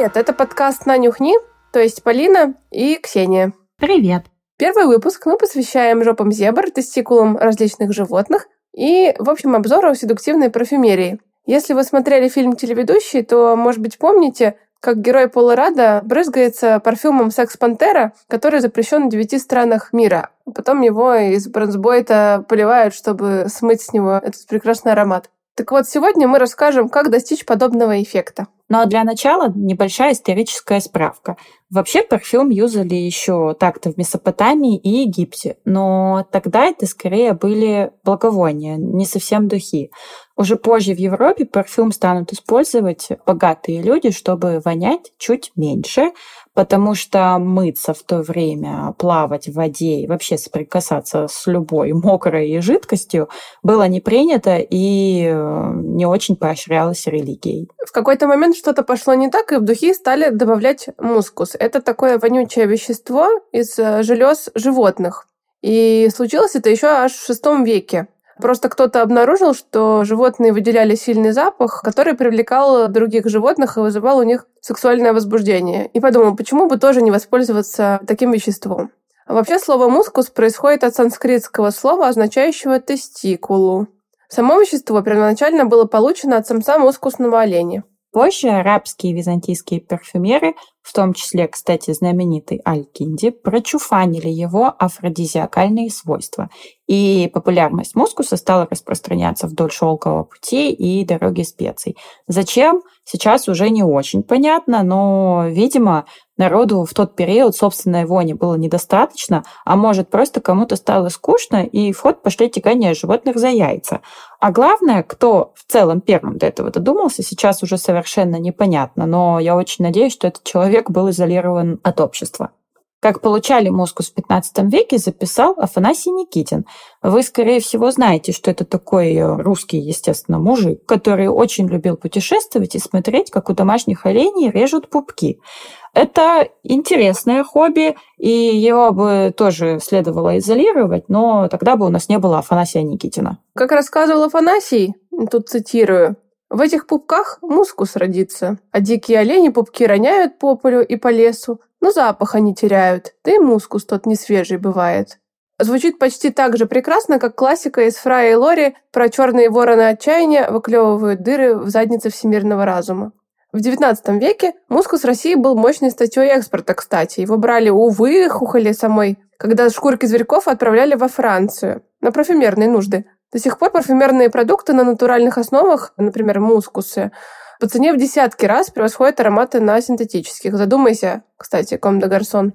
Привет, это подкаст «На нюхни», то есть Полина и Ксения. Привет. Первый выпуск мы посвящаем жопам зебр, тестикулам различных животных и, в общем, обзору седуктивной парфюмерии. Если вы смотрели фильм «Телеведущий», то, может быть, помните, как герой Пола Рада брызгается парфюмом «Секс Пантера», который запрещен в девяти странах мира. Потом его из бронзбойта поливают, чтобы смыть с него этот прекрасный аромат. Так вот, сегодня мы расскажем, как достичь подобного эффекта. Ну а для начала небольшая историческая справка. Вообще парфюм юзали еще так-то в Месопотамии и Египте, но тогда это скорее были благовония, не совсем духи. Уже позже в Европе парфюм станут использовать богатые люди, чтобы вонять чуть меньше, потому что мыться в то время, плавать в воде и вообще соприкасаться с любой мокрой жидкостью было не принято и э, не очень поощрялось религией. В какой-то момент что-то пошло не так, и в духи стали добавлять мускус. Это такое вонючее вещество из э, желез животных. И случилось это еще аж в шестом веке. Просто кто-то обнаружил, что животные выделяли сильный запах, который привлекал других животных и вызывал у них сексуальное возбуждение. И подумал, почему бы тоже не воспользоваться таким веществом. А вообще слово «мускус» происходит от санскритского слова, означающего «тестикулу». Само вещество первоначально было получено от самца мускусного оленя. Позже арабские и византийские парфюмеры, в том числе, кстати, знаменитый Аль-Кинди, прочуфанили его афродизиакальные свойства, и популярность мускуса стала распространяться вдоль шелкового пути и дороги специй. Зачем? Сейчас уже не очень понятно, но, видимо, народу в тот период собственной вони было недостаточно, а может, просто кому-то стало скучно, и в ход пошли тягания животных за яйца. А главное, кто в целом первым до этого додумался, сейчас уже совершенно непонятно, но я очень надеюсь, что этот человек был изолирован от общества. Как получали мускус в 15 веке, записал Афанасий Никитин. Вы, скорее всего, знаете, что это такой э, русский, естественно, мужик, который очень любил путешествовать и смотреть, как у домашних оленей режут пупки. Это интересное хобби, и его бы тоже следовало изолировать, но тогда бы у нас не было Афанасия Никитина. Как рассказывал Афанасий, тут цитирую, в этих пупках мускус родится, а дикие олени пупки роняют по полю и по лесу, но запах они теряют, да и мускус тот не свежий бывает. Звучит почти так же прекрасно, как классика из Фрая и Лори про черные вороны отчаяния выклевывают дыры в заднице всемирного разума. В XIX веке мускус России был мощной статьей экспорта, кстати. Его брали, увы, хухоли самой, когда шкурки зверьков отправляли во Францию на парфюмерные нужды. До сих пор парфюмерные продукты на натуральных основах, например, мускусы, по цене в десятки раз превосходят ароматы на синтетических. Задумайся, кстати, Ком де Гарсон.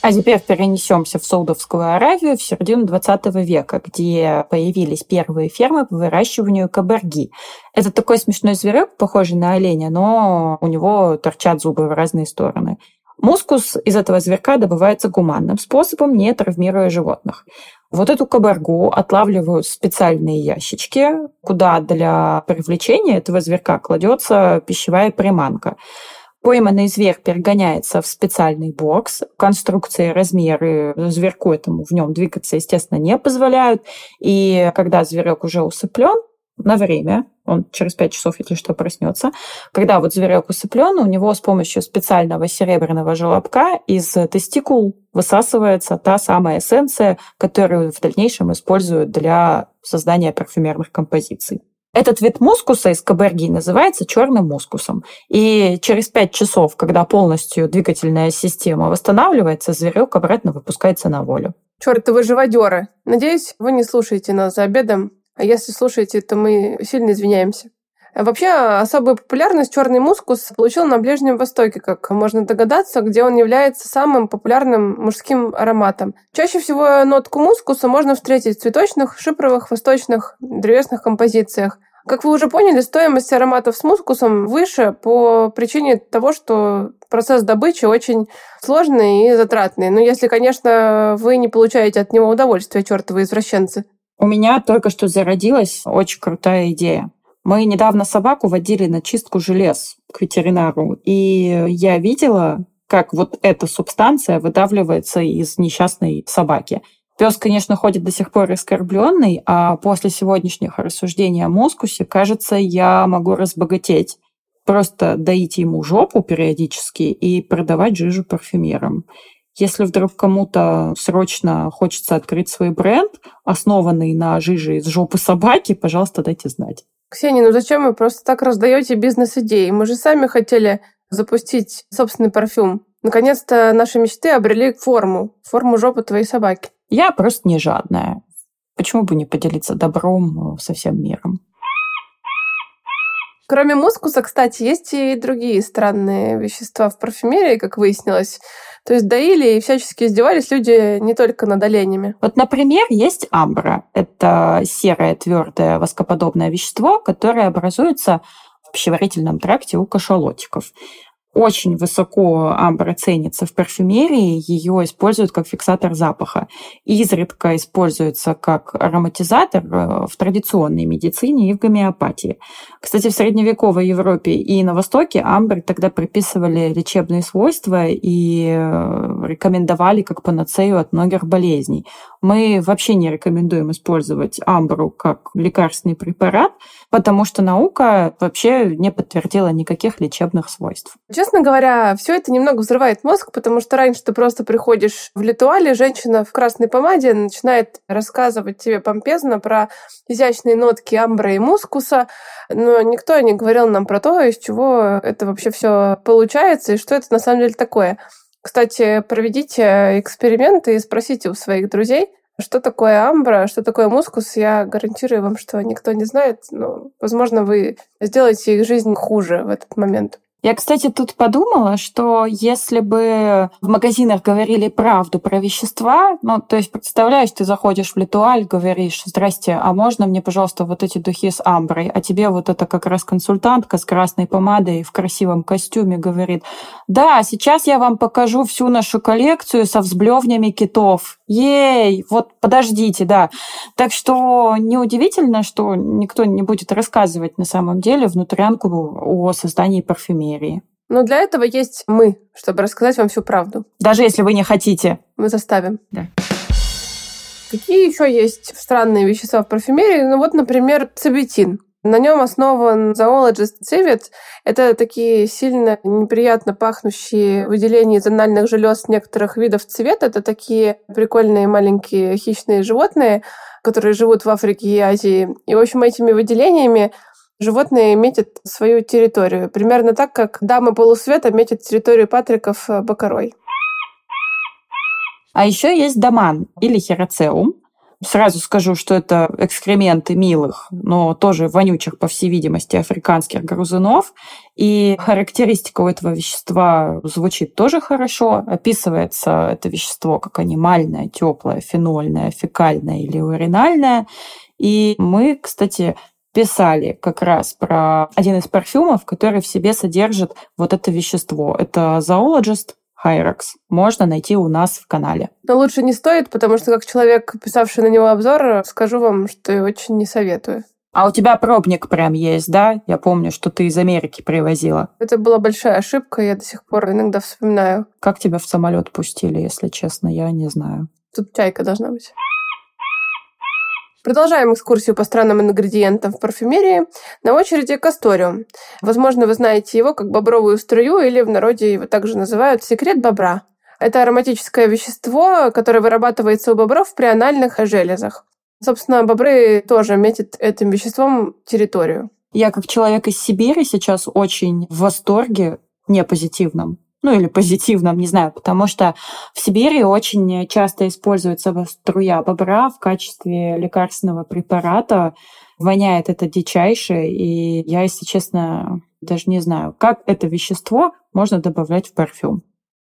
А теперь перенесемся в Саудовскую Аравию в середину 20 века, где появились первые фермы по выращиванию кабарги. Это такой смешной зверек, похожий на оленя, но у него торчат зубы в разные стороны. Мускус из этого зверка добывается гуманным способом, не травмируя животных. Вот эту кабаргу отлавливают в специальные ящички, куда для привлечения этого зверка кладется пищевая приманка. Пойманный зверь перегоняется в специальный бокс. Конструкции, размеры зверку этому в нем двигаться, естественно, не позволяют. И когда зверек уже усыплен, на время, он через 5 часов, если что, проснется. Когда вот зверек усыплен, у него с помощью специального серебряного желобка из тестикул высасывается та самая эссенция, которую в дальнейшем используют для создания парфюмерных композиций. Этот вид мускуса из каберги называется черным мускусом. И через 5 часов, когда полностью двигательная система восстанавливается, зверек обратно выпускается на волю. Чертовы живодеры. Надеюсь, вы не слушаете нас за обедом если слушаете, то мы сильно извиняемся. Вообще, особую популярность черный мускус получил на Ближнем Востоке, как можно догадаться, где он является самым популярным мужским ароматом. Чаще всего нотку мускуса можно встретить в цветочных, шипровых, восточных, древесных композициях. Как вы уже поняли, стоимость ароматов с мускусом выше по причине того, что процесс добычи очень сложный и затратный. Но если, конечно, вы не получаете от него удовольствия, чертовы извращенцы. У меня только что зародилась очень крутая идея. Мы недавно собаку водили на чистку желез к ветеринару, и я видела, как вот эта субстанция выдавливается из несчастной собаки. Пес, конечно, ходит до сих пор оскорбленный, а после сегодняшних рассуждений о мускусе, кажется, я могу разбогатеть. просто доить ему жопу периодически и продавать жижу парфюмерам. Если вдруг кому-то срочно хочется открыть свой бренд, основанный на жиже из жопы собаки, пожалуйста, дайте знать. Ксения, ну зачем вы просто так раздаете бизнес-идеи? Мы же сами хотели запустить собственный парфюм. Наконец-то наши мечты обрели форму, форму жопы твоей собаки. Я просто не жадная. Почему бы не поделиться добром со всем миром? Кроме мускуса, кстати, есть и другие странные вещества в парфюмерии, как выяснилось. То есть доили и всячески издевались люди не только над оленями. Вот, например, есть амбра. Это серое твердое воскоподобное вещество, которое образуется в пищеварительном тракте у кашалотиков. Очень высоко амбра ценится в парфюмерии, ее используют как фиксатор запаха. Изредка используется как ароматизатор э, в традиционной медицине и в гомеопатии. Кстати, в средневековой Европе и на Востоке амбр тогда приписывали лечебные свойства и э, рекомендовали как панацею от многих болезней. Мы вообще не рекомендуем использовать амбру как лекарственный препарат, потому что наука вообще не подтвердила никаких лечебных свойств. Честно говоря, все это немного взрывает мозг, потому что раньше ты просто приходишь в литуале, женщина в красной помаде начинает рассказывать тебе помпезно про изящные нотки амбра и мускуса, но никто не говорил нам про то, из чего это вообще все получается и что это на самом деле такое. Кстати, проведите эксперименты и спросите у своих друзей, что такое амбра, что такое мускус, я гарантирую вам, что никто не знает, но, возможно, вы сделаете их жизнь хуже в этот момент. Я, кстати, тут подумала, что если бы в магазинах говорили правду про вещества, ну, то есть, представляешь, ты заходишь в Литуаль, говоришь, здрасте, а можно мне, пожалуйста, вот эти духи с амброй? А тебе вот это как раз консультантка с красной помадой в красивом костюме говорит, да, сейчас я вам покажу всю нашу коллекцию со взблевнями китов. Ей, вот подождите, да. Так что неудивительно, что никто не будет рассказывать на самом деле внутрянку о создании парфюмерии. Но для этого есть мы, чтобы рассказать вам всю правду. Даже если вы не хотите. Мы заставим. Да. Какие еще есть странные вещества в парфюмерии? Ну вот, например, цибетин. На нем основан Zoologist Civet. Это такие сильно неприятно пахнущие выделения из анальных желез некоторых видов цвета. Это такие прикольные маленькие хищные животные, которые живут в Африке и Азии. И, в общем, этими выделениями животные метят свою территорию. Примерно так, как дамы полусвета метят территорию патриков э, бакарой. А еще есть доман или хероцеум. Сразу скажу, что это экскременты милых, но тоже вонючих, по всей видимости, африканских грызунов. И характеристика у этого вещества звучит тоже хорошо. Описывается это вещество как анимальное, теплое, фенольное, фекальное или уринальное. И мы, кстати, писали как раз про один из парфюмов, который в себе содержит вот это вещество. Это Zoologist Hyrax. Можно найти у нас в канале. Но лучше не стоит, потому что как человек, писавший на него обзор, скажу вам, что я очень не советую. А у тебя пробник прям есть, да? Я помню, что ты из Америки привозила. Это была большая ошибка, я до сих пор иногда вспоминаю. Как тебя в самолет пустили, если честно, я не знаю. Тут чайка должна быть. Продолжаем экскурсию по странным ингредиентам в парфюмерии. На очереди касториум. Возможно, вы знаете его как бобровую струю или в народе его также называют секрет бобра. Это ароматическое вещество, которое вырабатывается у бобров при анальных железах. Собственно, бобры тоже метят этим веществом территорию. Я как человек из Сибири сейчас очень в восторге, не позитивном, ну или позитивном, не знаю, потому что в Сибири очень часто используется струя бобра в качестве лекарственного препарата. Воняет это дичайше, и я, если честно, даже не знаю, как это вещество можно добавлять в парфюм.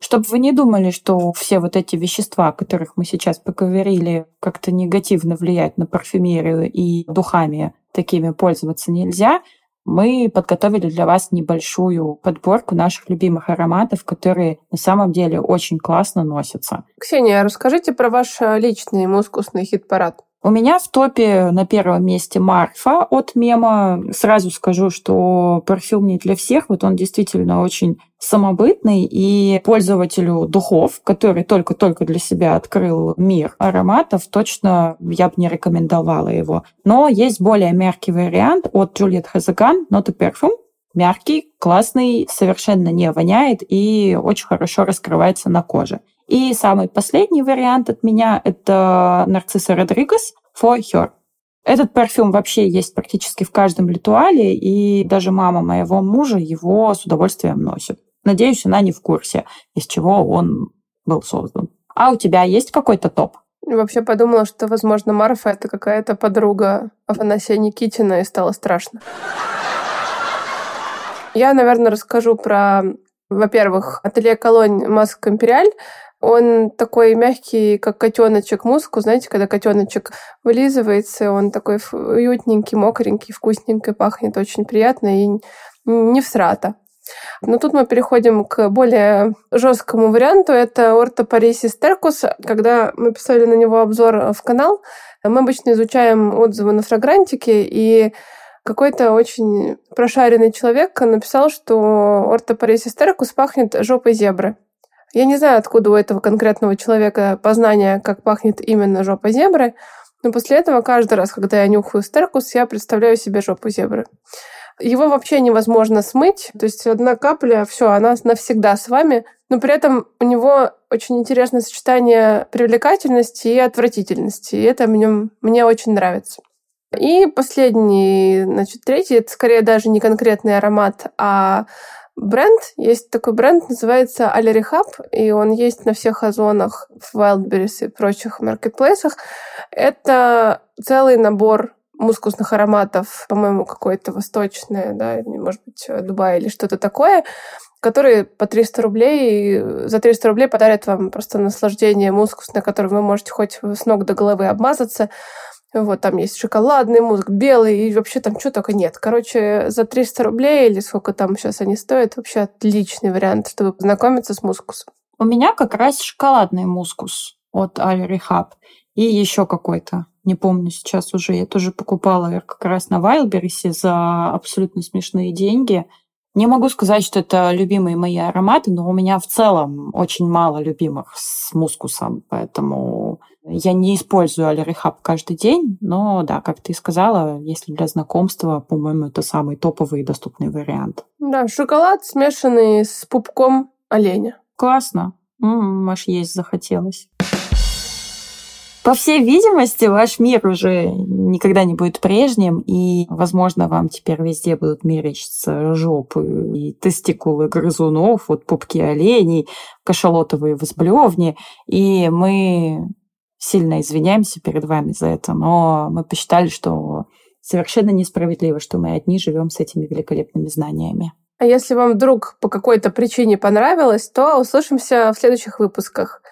Чтобы вы не думали, что все вот эти вещества, о которых мы сейчас поговорили, как-то негативно влияют на парфюмерию и духами такими пользоваться нельзя – мы подготовили для вас небольшую подборку наших любимых ароматов, которые на самом деле очень классно носятся. Ксения, расскажите про ваш э, личный мускусный хит-парад. У меня в топе на первом месте Марфа от Мема. Сразу скажу, что парфюм не для всех. Вот он действительно очень самобытный и пользователю духов, который только-только для себя открыл мир ароматов, точно я бы не рекомендовала его. Но есть более мягкий вариант от Juliet Not a Perfume. Мягкий, классный, совершенно не воняет и очень хорошо раскрывается на коже. И самый последний вариант от меня – это Нарцисса Родригес For Her. Этот парфюм вообще есть практически в каждом ритуале, и даже мама моего мужа его с удовольствием носит. Надеюсь, она не в курсе, из чего он был создан. А у тебя есть какой-то топ? Вообще подумала, что, возможно, Марфа — это какая-то подруга Афанасия Никитина, и стало страшно. Я, наверное, расскажу про, во-первых, ателье Колонь Маск Империаль. Он такой мягкий, как котеночек муску. Знаете, когда котеночек вылизывается, он такой уютненький, мокренький, вкусненький, пахнет очень приятно и не всрато. Но тут мы переходим к более жесткому варианту. Это ортопарисис теркус. Когда мы писали на него обзор в канал, мы обычно изучаем отзывы на фрагрантике, и какой-то очень прошаренный человек написал, что ортопарисис теркус пахнет жопой зебры. Я не знаю, откуда у этого конкретного человека познание, как пахнет именно жопа зебры, но после этого каждый раз, когда я нюхаю стеркус, я представляю себе жопу зебры. Его вообще невозможно смыть. То есть одна капля, все, она навсегда с вами. Но при этом у него очень интересное сочетание привлекательности и отвратительности. И это мне, мне очень нравится. И последний, значит, третий, это скорее даже не конкретный аромат, а бренд. Есть такой бренд, называется Allery Hub, и он есть на всех озонах, в Wildberries и прочих маркетплейсах. Это целый набор мускусных ароматов, по-моему, какое-то восточное, да, может быть, Дубай или что-то такое, которые по 300 рублей, за 300 рублей подарят вам просто наслаждение мускусное, которым вы можете хоть с ног до головы обмазаться. Вот, там есть шоколадный муск, белый, и вообще там что только нет. Короче, за 300 рублей или сколько там сейчас они стоят, вообще отличный вариант, чтобы познакомиться с мускусом. У меня как раз шоколадный мускус от Аль Рихаб и еще какой-то не помню сейчас уже, я тоже покупала как раз на Вайлберрисе за абсолютно смешные деньги. Не могу сказать, что это любимые мои ароматы, но у меня в целом очень мало любимых с мускусом, поэтому я не использую алерихаб каждый день, но да, как ты сказала, если для знакомства, по-моему, это самый топовый и доступный вариант. Да, шоколад, смешанный с пупком оленя. Классно. М-м, аж есть захотелось. По всей видимости, ваш мир уже никогда не будет прежним, и, возможно, вам теперь везде будут мерещиться жопы и тестикулы грызунов, вот пупки оленей, кашалотовые возблевни, и мы сильно извиняемся перед вами за это, но мы посчитали, что совершенно несправедливо, что мы одни живем с этими великолепными знаниями. А если вам вдруг по какой-то причине понравилось, то услышимся в следующих выпусках.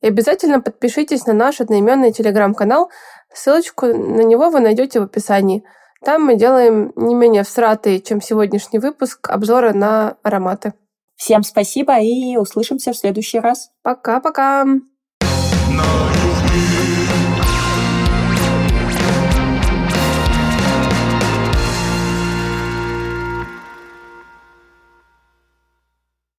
И обязательно подпишитесь на наш одноименный телеграм-канал. Ссылочку на него вы найдете в описании. Там мы делаем не менее всратые, чем сегодняшний выпуск, обзоры на ароматы. Всем спасибо и услышимся в следующий раз. Пока-пока.